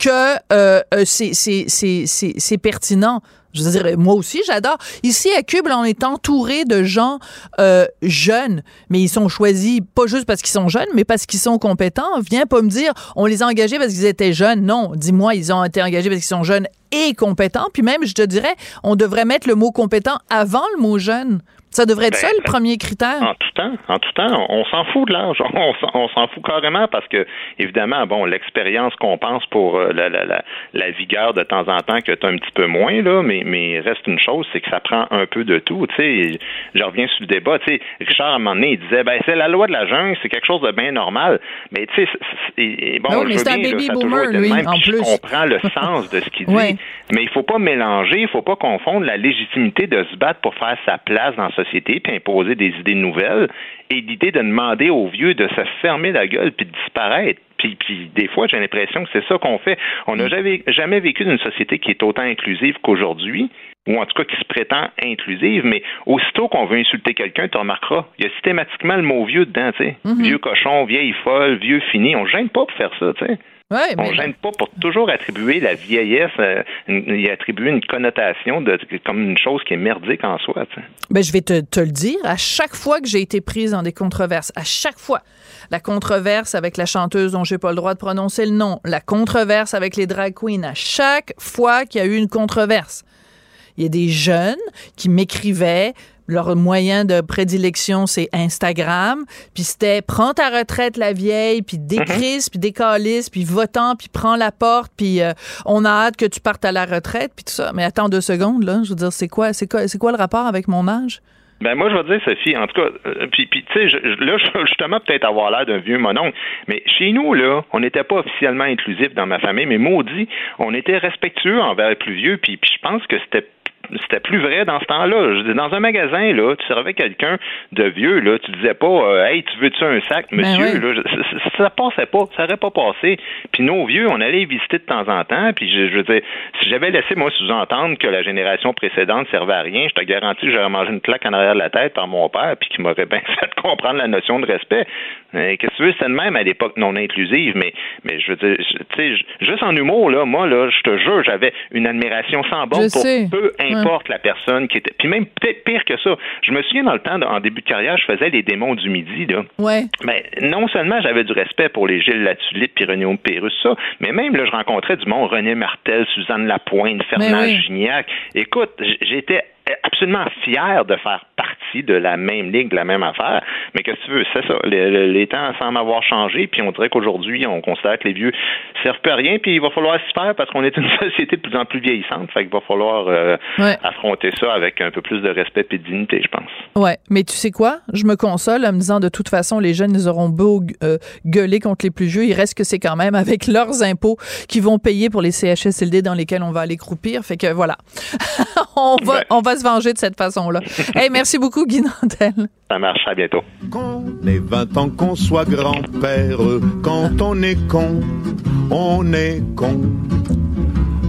que c'est pertinent? Je veux dire, moi aussi, j'adore. Ici, à Cube, on est entouré de gens euh, jeunes, mais ils sont choisis pas juste parce qu'ils sont jeunes, mais parce qu'ils sont compétents. Viens pas me dire, on les a engagés parce qu'ils étaient jeunes. Non, dis-moi, ils ont été engagés parce qu'ils sont jeunes et compétents. Puis même, je te dirais, on devrait mettre le mot compétent avant le mot jeune. Ça devrait être ça le ben, premier critère? En tout temps, en tout temps, on, s'en fout de l'âge. On, s'en fout carrément parce que, évidemment, bon, l'expérience qu'on pense pour euh, la, la, la, la, vigueur de temps en temps que tu as un petit peu moins, là, mais, mais reste une chose, c'est que ça prend un peu de tout. Tu sais, je reviens sur le débat. Tu sais, Richard, à un moment donné, il disait, ben, c'est la loi de la jungle, c'est quelque chose de bien normal. Mais, tu sais, bon, oui, mais c'est un baby boomer, lui, en plus. Je comprends le sens de ce qu'il dit. Mais il faut pas mélanger, il faut pas confondre la légitimité de se battre pour faire sa place dans ce société, puis imposer des idées nouvelles, et l'idée de demander aux vieux de se fermer la gueule puis de disparaître. Puis, puis des fois, j'ai l'impression que c'est ça qu'on fait. On n'a jamais, jamais vécu d'une société qui est autant inclusive qu'aujourd'hui ou en tout cas qui se prétend inclusive, mais aussitôt qu'on veut insulter quelqu'un, tu remarqueras, il y a systématiquement le mot vieux dedans, tu sais. Mm-hmm. Vieux cochon, vieille folle, vieux fini. On ne gêne pas pour faire ça, tu sais. Ouais, on ne gêne pas pour toujours attribuer la vieillesse, euh, y attribuer une connotation de, comme une chose qui est merdique en soi. Ben, je vais te, te, le dire, à chaque fois que j'ai été prise dans des controverses, à chaque fois, la controverse avec la chanteuse dont j'ai pas le droit de prononcer le nom, la controverse avec les drag queens, à chaque fois qu'il y a eu une controverse, il y a des jeunes qui m'écrivaient leur moyen de prédilection, c'est Instagram. Puis c'était prends ta retraite, la vieille, puis décrise, puis décalisse, puis votant, puis prends la porte, puis euh, on a hâte que tu partes à la retraite, puis tout ça. Mais attends deux secondes, là. Je veux dire, c'est quoi, c'est quoi, c'est quoi le rapport avec mon âge? Ben moi, je vais dire, Sophie, en tout cas, euh, puis, puis tu sais, là, justement, peut-être avoir l'air d'un vieux mononcle, mais chez nous, là, on n'était pas officiellement inclusif dans ma famille, mais maudit, on était respectueux envers les plus vieux, puis, puis je pense que c'était c'était plus vrai dans ce temps-là. Dans un magasin, là, tu servais quelqu'un de vieux, là, tu disais pas euh, Hey, tu veux-tu un sac, Ben monsieur? là, ça, passait pas, ça aurait pas passé. Puis nos vieux, on allait les visiter de temps en temps, puis je, je veux dire, si j'avais laissé moi sous-entendre que la génération précédente servait à rien, je te garantis que j'aurais mangé une claque en arrière de la tête par mon père, puis qui m'aurait bien fait comprendre la notion de respect. Qu'est-ce que tu veux, c'était de même à l'époque non inclusive, mais, mais je veux dire, tu sais, juste en humour, là, moi, là, je te jure, j'avais une admiration sans borne pour peu importe la personne qui était. Puis même peut-être pire que ça. Je me souviens dans le temps, en début de carrière, je faisais les démons du midi, là. Ouais. Mais non seulement j'avais du respect pour les Gilles Latulippe puis René Pérus, ça, mais même là, je rencontrais du monde, René Martel, Suzanne Lapointe, Fernand Gignac. Écoute, j'étais absolument fier de faire partie de la même ligue, de la même affaire. Mais qu'est-ce que tu veux? C'est ça. Les, les, temps semblent avoir changé, puis on dirait qu'aujourd'hui, on considère que les vieux servent plus à rien, puis il va falloir s'y faire parce qu'on est une société de plus en plus vieillissante. Fait qu'il va falloir euh, ouais. affronter ça avec un peu plus de respect et de dignité, je pense. Ouais, mais tu sais quoi? Je me console en me disant de toute façon, les jeunes, ils auront beau euh, gueuler contre les plus vieux. Il reste que c'est quand même avec leurs impôts qu'ils vont payer pour les CHSLD dans lesquels on va aller croupir. Fait que voilà. on va, Ouais. on va se venger de cette façon-là. hey, merci beaucoup, Guy Nantel. Ça marche, à bientôt. Qu'on ait 20 ans, qu'on soit grand-père, quand on est con, on est con.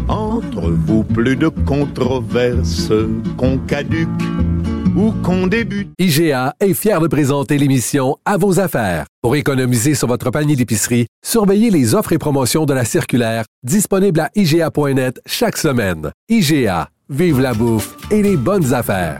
Entre vous, plus de controverses, qu'on caduque ou qu'on débute. IGA est fier de présenter l'émission À vos affaires. Pour économiser sur votre panier d'épicerie, surveillez les offres et promotions de la circulaire disponible à IGA.net chaque semaine. IGA, vive la bouffe et les bonnes affaires.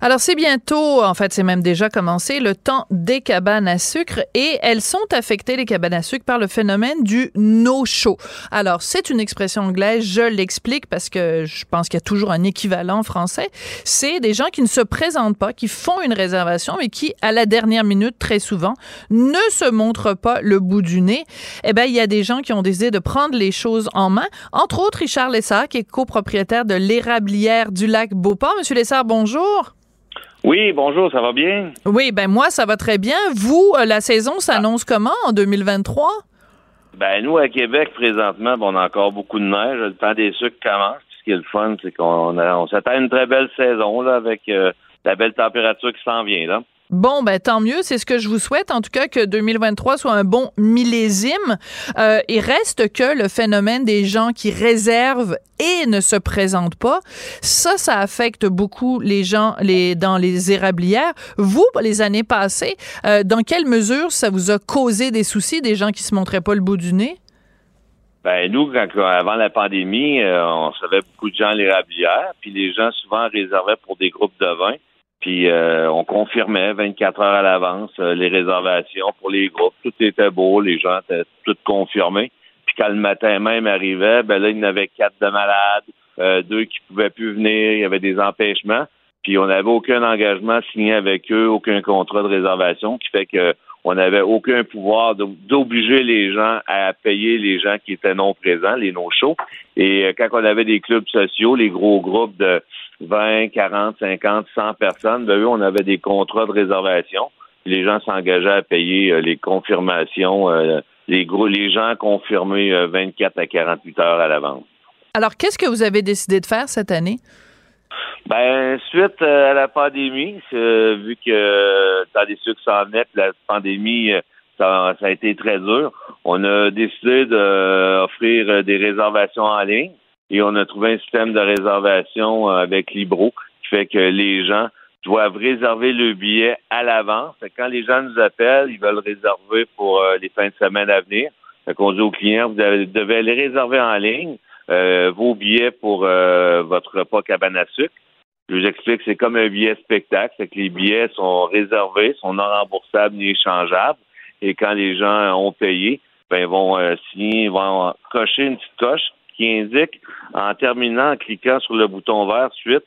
Alors, c'est bientôt, en fait, c'est même déjà commencé, le temps des cabanes à sucre et elles sont affectées, les cabanes à sucre, par le phénomène du no-show. Alors, c'est une expression anglaise, je l'explique parce que je pense qu'il y a toujours un équivalent français. C'est des gens qui ne se présentent pas, qui font une réservation, mais qui, à la dernière minute, très souvent, ne se montrent pas le bout du nez. Eh bien, il y a des gens qui ont décidé de prendre les choses en main. Entre autres, Richard Lessard, qui est copropriétaire de l'érablière du lac Beauport. Monsieur Lessard, bonjour. Oui, bonjour, ça va bien? Oui, ben moi, ça va très bien. Vous, euh, la saison s'annonce comment en 2023? Ben, nous, à Québec, présentement, bon, on a encore beaucoup de neige. Le temps des sucres commence. Ce qui est le fun, c'est qu'on on s'attend à une très belle saison, là, avec euh, la belle température qui s'en vient, là. Bon, ben tant mieux, c'est ce que je vous souhaite. En tout cas, que 2023 soit un bon millésime. Euh, il reste que le phénomène des gens qui réservent et ne se présentent pas, ça, ça affecte beaucoup les gens les, dans les érablières. Vous, les années passées, euh, dans quelle mesure ça vous a causé des soucis, des gens qui se montraient pas le bout du nez? Ben, nous, quand, avant la pandémie, euh, on savait beaucoup de gens à l'érablière, puis les gens souvent réservaient pour des groupes de vin. Puis euh, on confirmait 24 heures à l'avance euh, les réservations pour les groupes. Tout était beau, les gens étaient tout confirmés. Puis quand le matin même arrivait, ben là, il y en avait quatre de malades, euh, deux qui pouvaient plus venir, il y avait des empêchements. Puis on n'avait aucun engagement signé avec eux, aucun contrat de réservation, qui fait que on n'avait aucun pouvoir d'obliger les gens à payer les gens qui étaient non présents, les no-shows. Et euh, quand on avait des clubs sociaux, les gros groupes de 20, 40, 50, 100 personnes, ben, eux, on avait des contrats de réservation. Les gens s'engageaient à payer euh, les confirmations, euh, les gros, les gens confirmés euh, 24 à 48 heures à l'avance. Alors, qu'est-ce que vous avez décidé de faire cette année? Ben, suite euh, à la pandémie, euh, vu que euh, dans des sucres sans net, la pandémie, euh, ça, ça a été très dur, on a décidé d'offrir euh, des réservations en ligne et on a trouvé un système de réservation euh, avec Libro qui fait que les gens doivent réserver le billet à l'avance. Quand les gens nous appellent, ils veulent réserver pour euh, les fins de semaine à venir. Fait qu'on dit aux clients, vous devez les réserver en ligne, euh, vos billets pour votre repas cabane à sucre. Je vous explique, c'est comme un billet spectacle, c'est que les billets sont réservés, sont non remboursables ni échangeables. Et quand les gens ont payé, ben ils vont signer, ils vont cocher une petite coche qui indique, en terminant, en cliquant sur le bouton vert suite,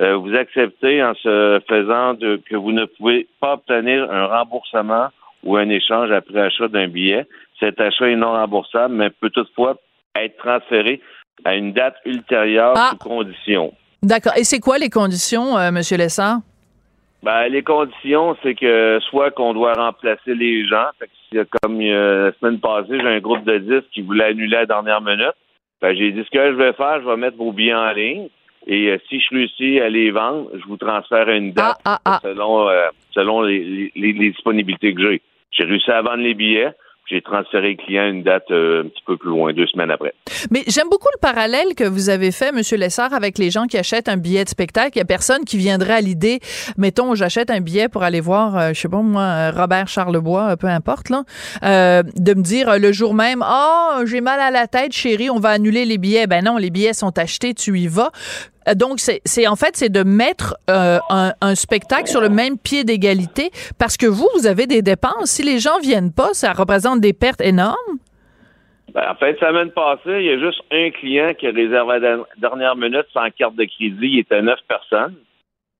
euh, vous acceptez en se faisant de, que vous ne pouvez pas obtenir un remboursement ou un échange après achat d'un billet. Cet achat est non remboursable, mais peut toutefois être transféré à une date ultérieure Ah. sous condition. D'accord. Et c'est quoi les conditions, euh, Monsieur Lessard? Ben, les conditions, c'est que soit qu'on doit remplacer les gens, fait que comme euh, la semaine passée, j'ai un groupe de 10 qui voulait annuler à la dernière minute. Ben, j'ai dit ce que je vais faire, je vais mettre vos billets en ligne. Et euh, si je réussis à les vendre, je vous transfère une date Ah, ah, ah. selon euh, selon les, les- les disponibilités que j'ai. J'ai réussi à vendre les billets, j'ai transféré le client une date euh, un petit peu plus loin, deux semaines après. Mais j'aime beaucoup le parallèle que vous avez fait, Monsieur Lessard, avec les gens qui achètent un billet de spectacle. Il y a personne qui viendrait à l'idée, mettons, j'achète un billet pour aller voir, euh, je sais pas moi, Robert Charlebois, euh, peu importe, là, euh, de me dire le jour même, ah, j'ai mal à la tête, chérie, on va annuler les billets. Ben non, les billets sont achetés, tu y vas. Euh, Donc, c'est en fait, c'est de mettre euh, un, un spectacle sur le même pied d'égalité parce que vous, vous avez des dépenses. Si les gens viennent pas, ça représente des pertes énormes. Ben, en fait, semaine passée, il y a juste un client qui a réservé à la dernière minute sans carte de crédit. Il était neuf personnes.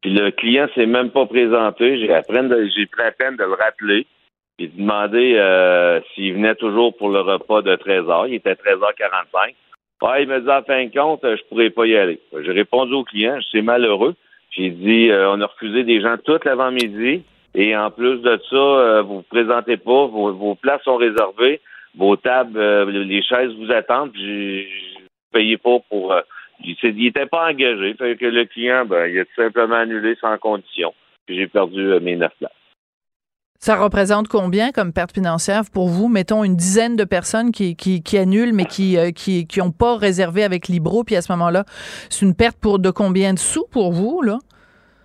Puis le client s'est même pas présenté. J'ai de- pris la peine de le rappeler. Puis de demander euh, s'il venait toujours pour le repas de 13 h. Il était 13h45. Ah, il m'a dit en fin de compte, euh, je pourrais pas y aller. J'ai répondu au client, c'est malheureux. J'ai dit euh, on a refusé des gens tout l'avant-midi. Et en plus de ça, euh, vous vous présentez pas, vos, vos places sont réservées, vos tables, euh, les chaises vous attendent, puis j'ai payé pas pour. euh, il s'est- il était pas engagé. Fait que le client, ben, il a tout simplement annulé sans condition. J'ai perdu euh, mes neuf places. Ça représente combien comme perte financière pour vous? Mettons une dizaine de personnes qui, qui, qui annulent, mais qui euh, qui, qui ont pas réservé avec Libro, puis à ce moment-là, c'est une perte pour de combien de sous pour vous, là?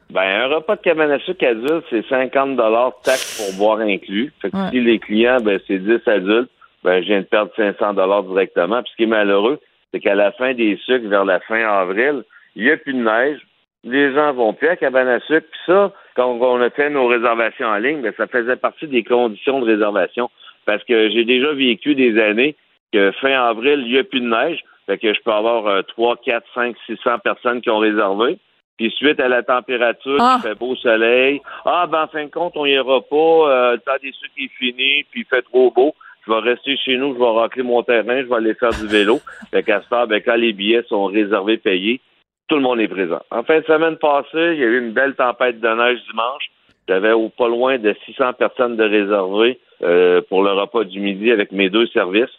Ben, un repas de cabane à sucre adulte, c'est 50 taxes pour boire inclus. Fait que Ouais. si les clients, ben, c'est 10 adultes, ben, je viens de perdre 500 directement. Puis ce qui est malheureux, c'est qu'à la fin des sucres, vers la fin avril, il n'y a plus de neige. Les gens vont plus à cabane à sucre. Puis ça, quand on a fait nos réservations en ligne, ben, ça faisait partie des conditions de réservation. Parce que j'ai déjà vécu des années que fin avril, il n'y a plus de neige. Fait que je peux avoir euh, 3, 4, 5, 600 personnes qui ont réservé. Puis suite à la température, Ah. il fait beau soleil. Ah, ben en fin de compte, on ira pas. Euh, le temps des sucres est fini, puis il fait trop beau. Je vais rester chez nous, je vais racler mon terrain, je vais aller faire du vélo. Fait qu'à ce temps, ben, quand les billets sont réservés, payés, tout le monde est présent. En fin de semaine passée, il y a eu une belle tempête de neige dimanche. J'avais au pas loin de 600 personnes de réservées euh, pour le repas du midi avec mes deux services.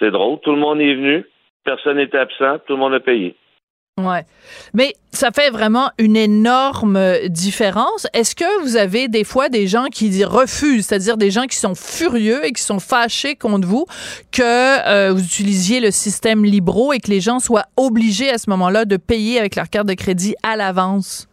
C'est drôle, tout le monde est venu, personne n'est absent, tout le monde a payé. Ouais. Mais ça fait vraiment une énorme euh, différence. Est-ce que vous avez des fois des gens qui refusent, c'est-à-dire des gens qui sont furieux et qui sont fâchés contre vous que euh, vous utilisiez le système Libro et que les gens soient obligés à ce moment-là de payer avec leur carte de crédit à l'avance?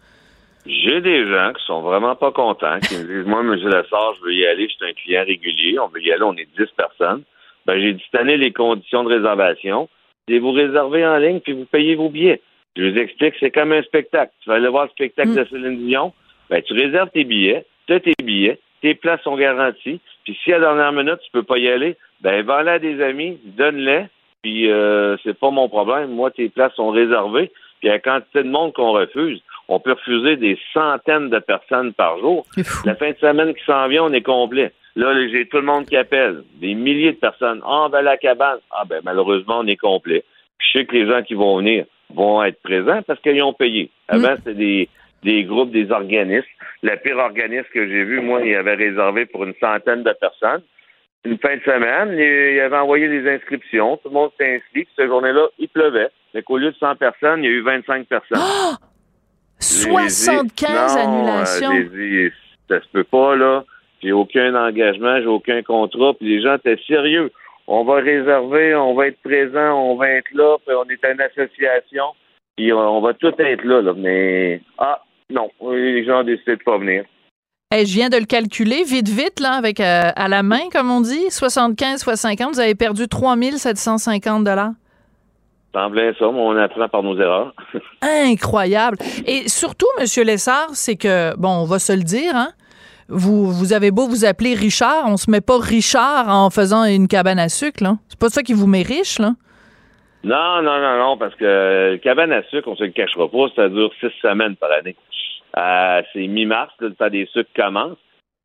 J'ai des gens qui sont vraiment pas contents, qui me disent Moi, M. Lessard, je veux y aller, je suis un client régulier, on veut y aller, on est 10 personnes. Ben, j'ai dit année les conditions de réservation. C'est vous réservez en ligne puis vous payez vos billets. Je vous explique, c'est comme un spectacle. Tu vas aller voir le spectacle de Céline Dion, ben, tu réserves tes billets, tu as tes billets, tes places sont garanties, puis si à la dernière minute, tu peux pas y aller, ben, vends-les à des amis, donne-les, puis euh, c'est pas mon problème. Moi, tes places sont réservées, puis la quantité de monde qu'on refuse, on peut refuser des centaines de personnes par jour. La fin de semaine qui s'en vient, on est complet. Là, j'ai tout le monde qui appelle. Des milliers de personnes. Ah, ben la cabane. Ah, ben malheureusement, on est complet. Puis je sais que les gens qui vont venir vont être présents parce qu'ils ont payé. Avant, c'était des, des groupes, des organismes. Le pire organisme que j'ai vu, moi, il avait réservé pour une centaine de personnes. Une fin de semaine, il avait envoyé des inscriptions. Tout le monde s'est inscrit. Puis cette journée-là, il pleuvait. Fait qu'au lieu de 100 personnes, il y a eu 25 personnes. Dit, 75 non, annulations. euh, dit, ça se peut pas, là. J'ai aucun engagement, j'ai aucun contrat. Puis les gens étaient sérieux. On va réserver, on va être présent, on va être là, puis on est une association, puis on, va tout être là, là. Mais, ah, non, les gens ont décidé de pas venir. Je viens de le calculer vite, vite, là, avec euh, à la main, comme on dit, 75 fois 50, vous avez perdu 3750 dollars. Semblait ça, mais on apprend par nos erreurs. Incroyable. Et surtout, Monsieur Lessard, c'est que, bon, on va se le dire, hein, vous, vous avez beau vous appeler Richard, on se met pas Richard en faisant une cabane à sucre, là. C'est pas ça qui vous met riche, là? Non, non, non, non, parce que le cabane à sucre, on se le cachera pas, ça dure six semaines par année. Euh, c'est mi-mars, le temps des sucres commence.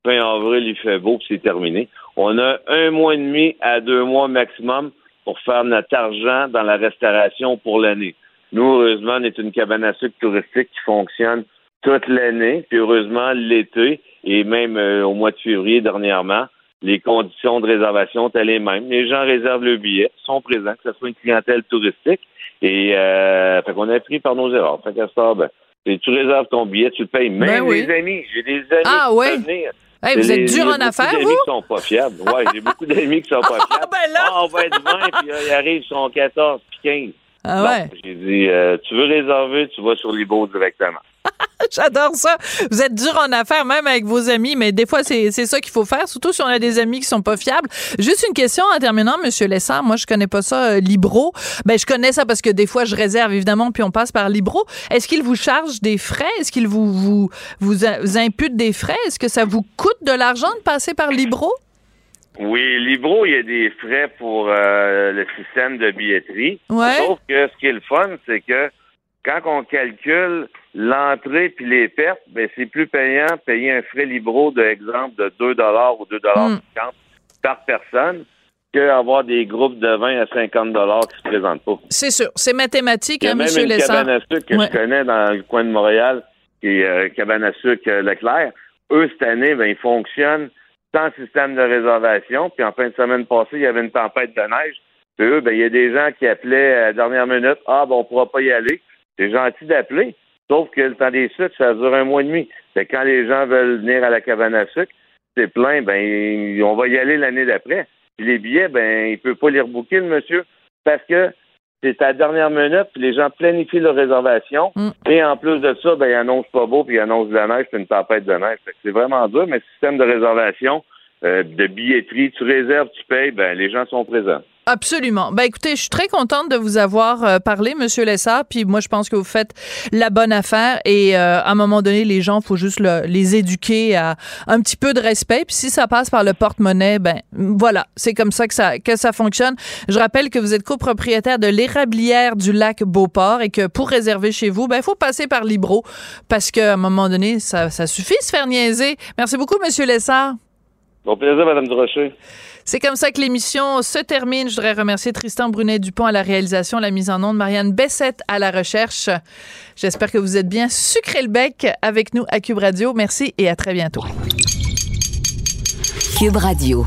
Fin avril, il fait beau, puis c'est terminé. On a un mois et demi à deux mois maximum pour faire notre argent dans la restauration pour l'année. Nous, heureusement, on est une cabane à sucre touristique qui fonctionne toute l'année, puis heureusement l'été et même euh, au mois de février dernièrement, les conditions de réservation étaient les mêmes. Les gens réservent le billet, sont présents, que ce soit une clientèle touristique. Et euh, fait qu'on a pris par nos erreurs. Fait qu'à ça, ben, tu réserves ton billet, tu le payes. Même Ben oui. les amis, j'ai des amis Ah, qui ouais? venir. Hey, vous êtes dur en affaires, vous? qui sont pas fiables. Ouais, j'ai beaucoup d'amis qui sont pas fiables. ben là! Ah, on va être 20, puis là, ils arrivent, ils sont 14 puis 15. Ah Bon, ouais. J'ai dit, euh, tu veux réserver, tu vas sur Libo directement. J'adore ça. Vous êtes dur en affaires, même avec vos amis, mais des fois, c'est ça qu'il faut faire, surtout si on a des amis qui sont pas fiables. Juste une question en terminant, Monsieur Lessard. Moi, je connais pas ça, euh, Libro. Ben, je connais ça parce que des fois, je réserve, évidemment, puis on passe par Libro. Est-ce qu'il vous charge des frais? Est-ce qu'il vous, vous, vous, vous impute des frais? Est-ce que ça vous coûte de l'argent de passer par Libro? Oui, Libro, il y a des frais pour euh, le système de billetterie. Ouais. Sauf que ce qui est le fun, c'est que quand on calcule l'entrée puis les pertes, ben c'est plus payant payer un frais Libro de exemple de 2 dollars ou 2 dollars Mm. par personne que avoir des groupes de 20 à 50 dollars qui se présentent pas. C'est sûr. C'est mathématique, Il y a hein, même une Lessard? cabane à sucre que Ouais. je connais dans le coin de Montréal, qui est euh, cabane à sucre euh, Leclerc. Eux, cette année, ben, ils fonctionnent sans système de réservation. Puis en fin de semaine passée, il y avait une tempête de neige. Puis eux, ben, il y a des gens qui appelaient à la dernière minute. Ah, ben, on pourra pas y aller. C'est gentil d'appeler. Sauf que le temps des sucres, ça dure un mois et demi. Fait quand les gens veulent venir à la cabane à sucre, c'est plein, ben, on va y aller l'année d'après. Puis les billets, ben, il peut pas les rebooker, le monsieur, parce que c'est à la dernière minute, puis les gens planifient leur réservation. Mm. Et en plus de ça, ben, ils annoncent pas beau, puis ils annoncent de la neige, puis une tempête de neige. C'est vraiment dur, mais le système de réservation, euh, de billetterie, tu réserves, tu payes, ben, les gens sont présents. Absolument. Ben écoutez, je suis très contente de vous avoir euh, parlé, Monsieur Lessard. Puis moi, je pense que vous faites la bonne affaire. Et euh, à un moment donné, les gens, faut juste le- les éduquer à un petit peu de respect. Puis si ça passe par le porte-monnaie, ben voilà, c'est comme ça que ça que ça fonctionne. Je rappelle que vous êtes copropriétaire de l'érablière du lac Beauport et que pour réserver chez vous, ben faut passer par Libro parce qu'à un moment donné, ça, ça suffit de se faire niaiser. Merci beaucoup, Monsieur Lessard. Bon plaisir, Madame Durocher. C'est comme ça que l'émission se termine. Je voudrais remercier Tristan Brunet-Dupont à la réalisation, la mise en onde, Marianne Bessette à la recherche. J'espère que vous êtes bien sucré le bec avec nous à Cube Radio. Merci et à très bientôt. Cube Radio.